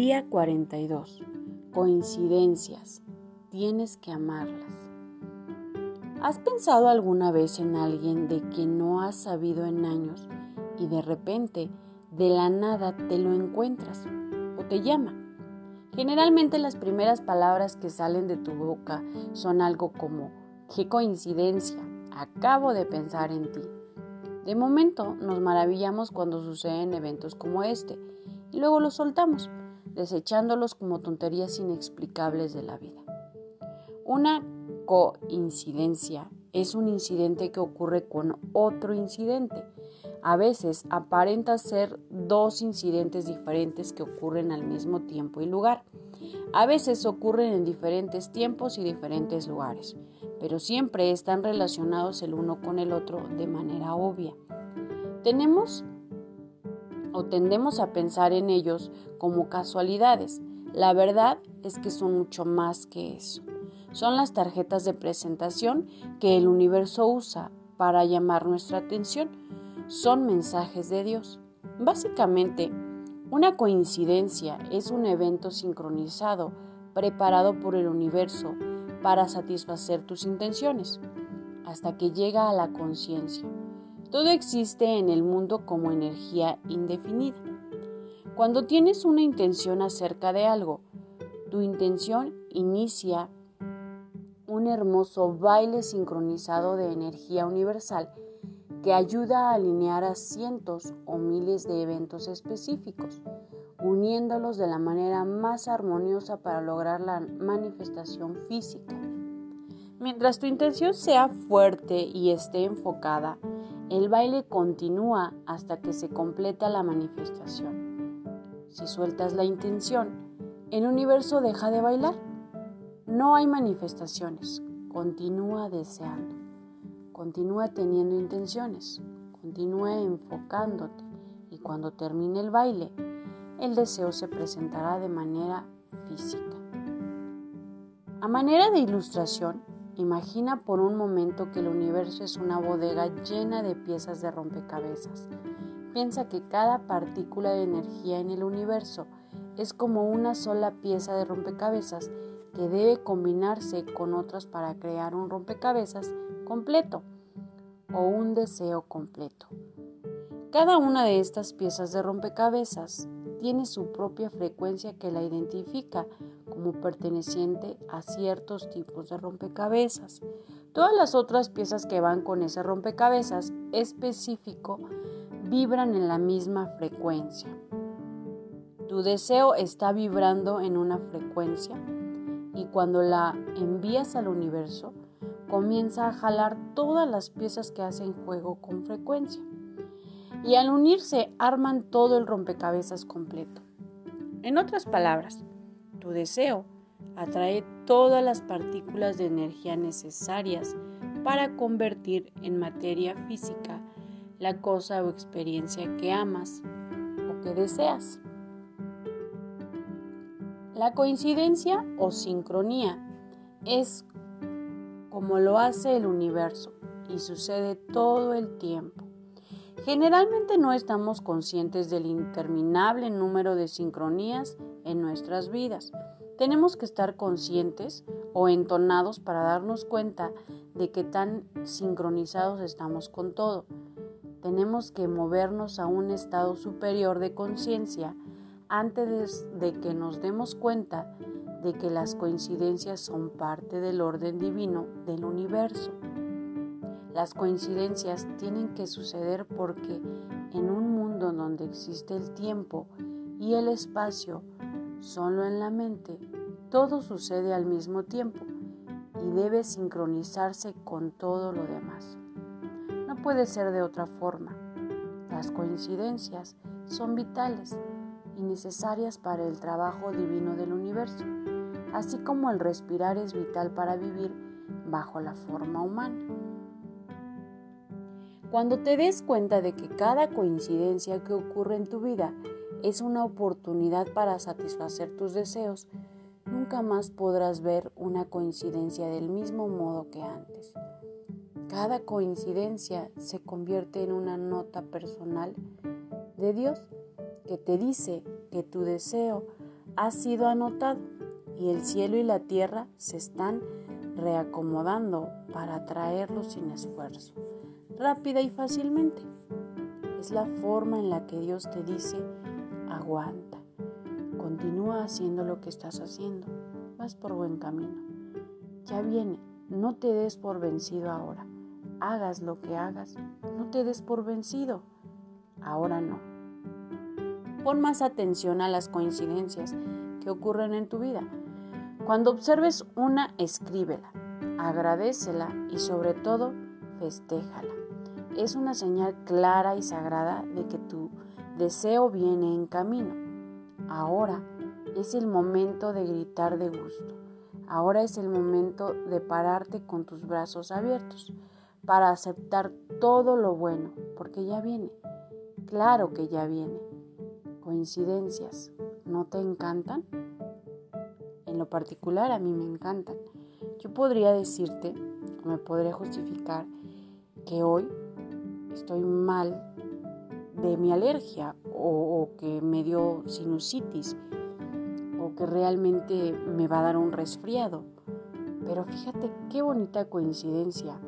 Día 42. Coincidencias. Tienes que amarlas. ¿Has pensado alguna vez en alguien de quien no has sabido en años y de repente, de la nada, te lo encuentras o te llama? Generalmente las primeras palabras que salen de tu boca son algo como, qué coincidencia, acabo de pensar en ti. De momento nos maravillamos cuando suceden eventos como este y luego los soltamos desechándolos como tonterías inexplicables de la vida. Una coincidencia es un incidente que ocurre con otro incidente. A veces aparenta ser dos incidentes diferentes que ocurren al mismo tiempo y lugar. A veces ocurren en diferentes tiempos y diferentes lugares, pero siempre están relacionados el uno con el otro de manera obvia. Tenemos o tendemos a pensar en ellos como casualidades. La verdad es que son mucho más que eso. Son las tarjetas de presentación que el universo usa para llamar nuestra atención. Son mensajes de Dios. Básicamente, una coincidencia es un evento sincronizado preparado por el universo para satisfacer tus intenciones, hasta que llega a la conciencia. Todo existe en el mundo como energía indefinida. Cuando tienes una intención acerca de algo, tu intención inicia un hermoso baile sincronizado de energía universal que ayuda a alinear a cientos o miles de eventos específicos, uniéndolos de la manera más armoniosa para lograr la manifestación física. Mientras tu intención sea fuerte y esté enfocada, el baile continúa hasta que se completa la manifestación. Si sueltas la intención, el universo deja de bailar. No hay manifestaciones. Continúa deseando. Continúa teniendo intenciones. Continúa enfocándote. Y cuando termine el baile, el deseo se presentará de manera física. A manera de ilustración, Imagina por un momento que el universo es una bodega llena de piezas de rompecabezas. Piensa que cada partícula de energía en el universo es como una sola pieza de rompecabezas que debe combinarse con otras para crear un rompecabezas completo o un deseo completo. Cada una de estas piezas de rompecabezas tiene su propia frecuencia que la identifica como perteneciente a ciertos tipos de rompecabezas. Todas las otras piezas que van con ese rompecabezas específico vibran en la misma frecuencia. Tu deseo está vibrando en una frecuencia y cuando la envías al universo, comienza a jalar todas las piezas que hacen juego con frecuencia. Y al unirse arman todo el rompecabezas completo. En otras palabras, tu deseo atrae todas las partículas de energía necesarias para convertir en materia física la cosa o experiencia que amas o que deseas. La coincidencia o sincronía es como lo hace el universo y sucede todo el tiempo. Generalmente no estamos conscientes del interminable número de sincronías en nuestras vidas. Tenemos que estar conscientes o entonados para darnos cuenta de que tan sincronizados estamos con todo. Tenemos que movernos a un estado superior de conciencia antes de que nos demos cuenta de que las coincidencias son parte del orden divino del universo. Las coincidencias tienen que suceder porque en un mundo donde existe el tiempo y el espacio solo en la mente, todo sucede al mismo tiempo y debe sincronizarse con todo lo demás. No puede ser de otra forma. Las coincidencias son vitales y necesarias para el trabajo divino del universo, así como el respirar es vital para vivir bajo la forma humana. Cuando te des cuenta de que cada coincidencia que ocurre en tu vida es una oportunidad para satisfacer tus deseos, nunca más podrás ver una coincidencia del mismo modo que antes. Cada coincidencia se convierte en una nota personal de Dios que te dice que tu deseo ha sido anotado y el cielo y la tierra se están reacomodando para traerlo sin esfuerzo, rápida y fácilmente. Es la forma en la que Dios te dice, aguanta, continúa haciendo lo que estás haciendo, vas por buen camino. Ya viene, no te des por vencido ahora. Hagas lo que hagas, no te des por vencido. Ahora no. Pon más atención a las coincidencias que ocurren en tu vida. Cuando observes una, escríbela, agradecela y sobre todo, festéjala. Es una señal clara y sagrada de que tu deseo viene en camino. Ahora es el momento de gritar de gusto. Ahora es el momento de pararte con tus brazos abiertos para aceptar todo lo bueno, porque ya viene. Claro que ya viene. Coincidencias, ¿no te encantan? En lo particular a mí me encantan. Yo podría decirte, o me podría justificar, que hoy estoy mal de mi alergia o, que me dio sinusitis o que realmente me va a dar un resfriado. Pero fíjate qué bonita coincidencia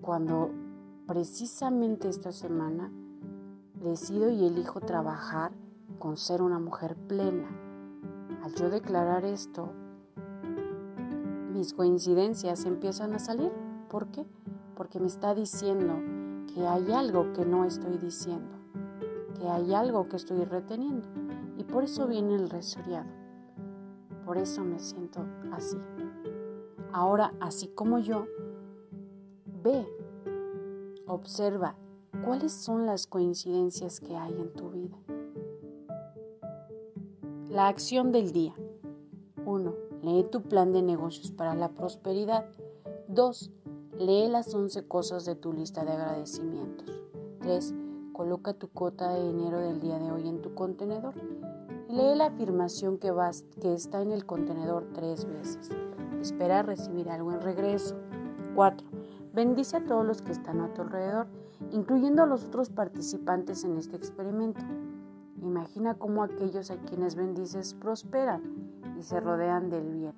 cuando precisamente esta semana decido y elijo trabajar con ser una mujer plena. Al yo declarar esto, mis coincidencias empiezan a salir. ¿Por qué? Porque me está diciendo que hay algo que no estoy diciendo, que hay algo que estoy reteniendo. Y por eso viene el resfriado. Por eso me siento así. Ahora, así como yo, ve, observa cuáles son las coincidencias que hay en tu vida. La acción del día. 1. Lee tu plan de negocios para la prosperidad. 2. Lee las 11 cosas de tu lista de agradecimientos. 3. Coloca tu cuota de dinero del día de hoy en tu contenedor. Lee la afirmación que, que está en el contenedor tres veces. Espera recibir algo en regreso. 4. Bendice a todos los que están a tu alrededor, incluyendo a los otros participantes en este experimento. Imagina cómo aquellos a quienes bendices prosperan y se rodean del bien.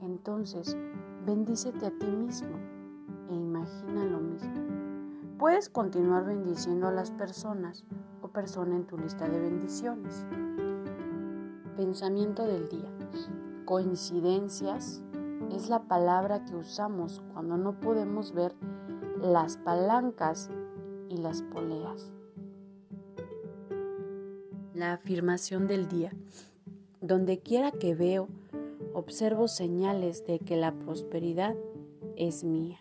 Entonces, bendícete a ti mismo e imagina lo mismo. Puedes continuar bendiciendo a las personas o persona en tu lista de bendiciones. Pensamiento del día. Coincidencias es la palabra que usamos cuando no podemos ver las palancas y las poleas. La afirmación del día. Donde quiera que veo, observo señales de que la prosperidad es mía.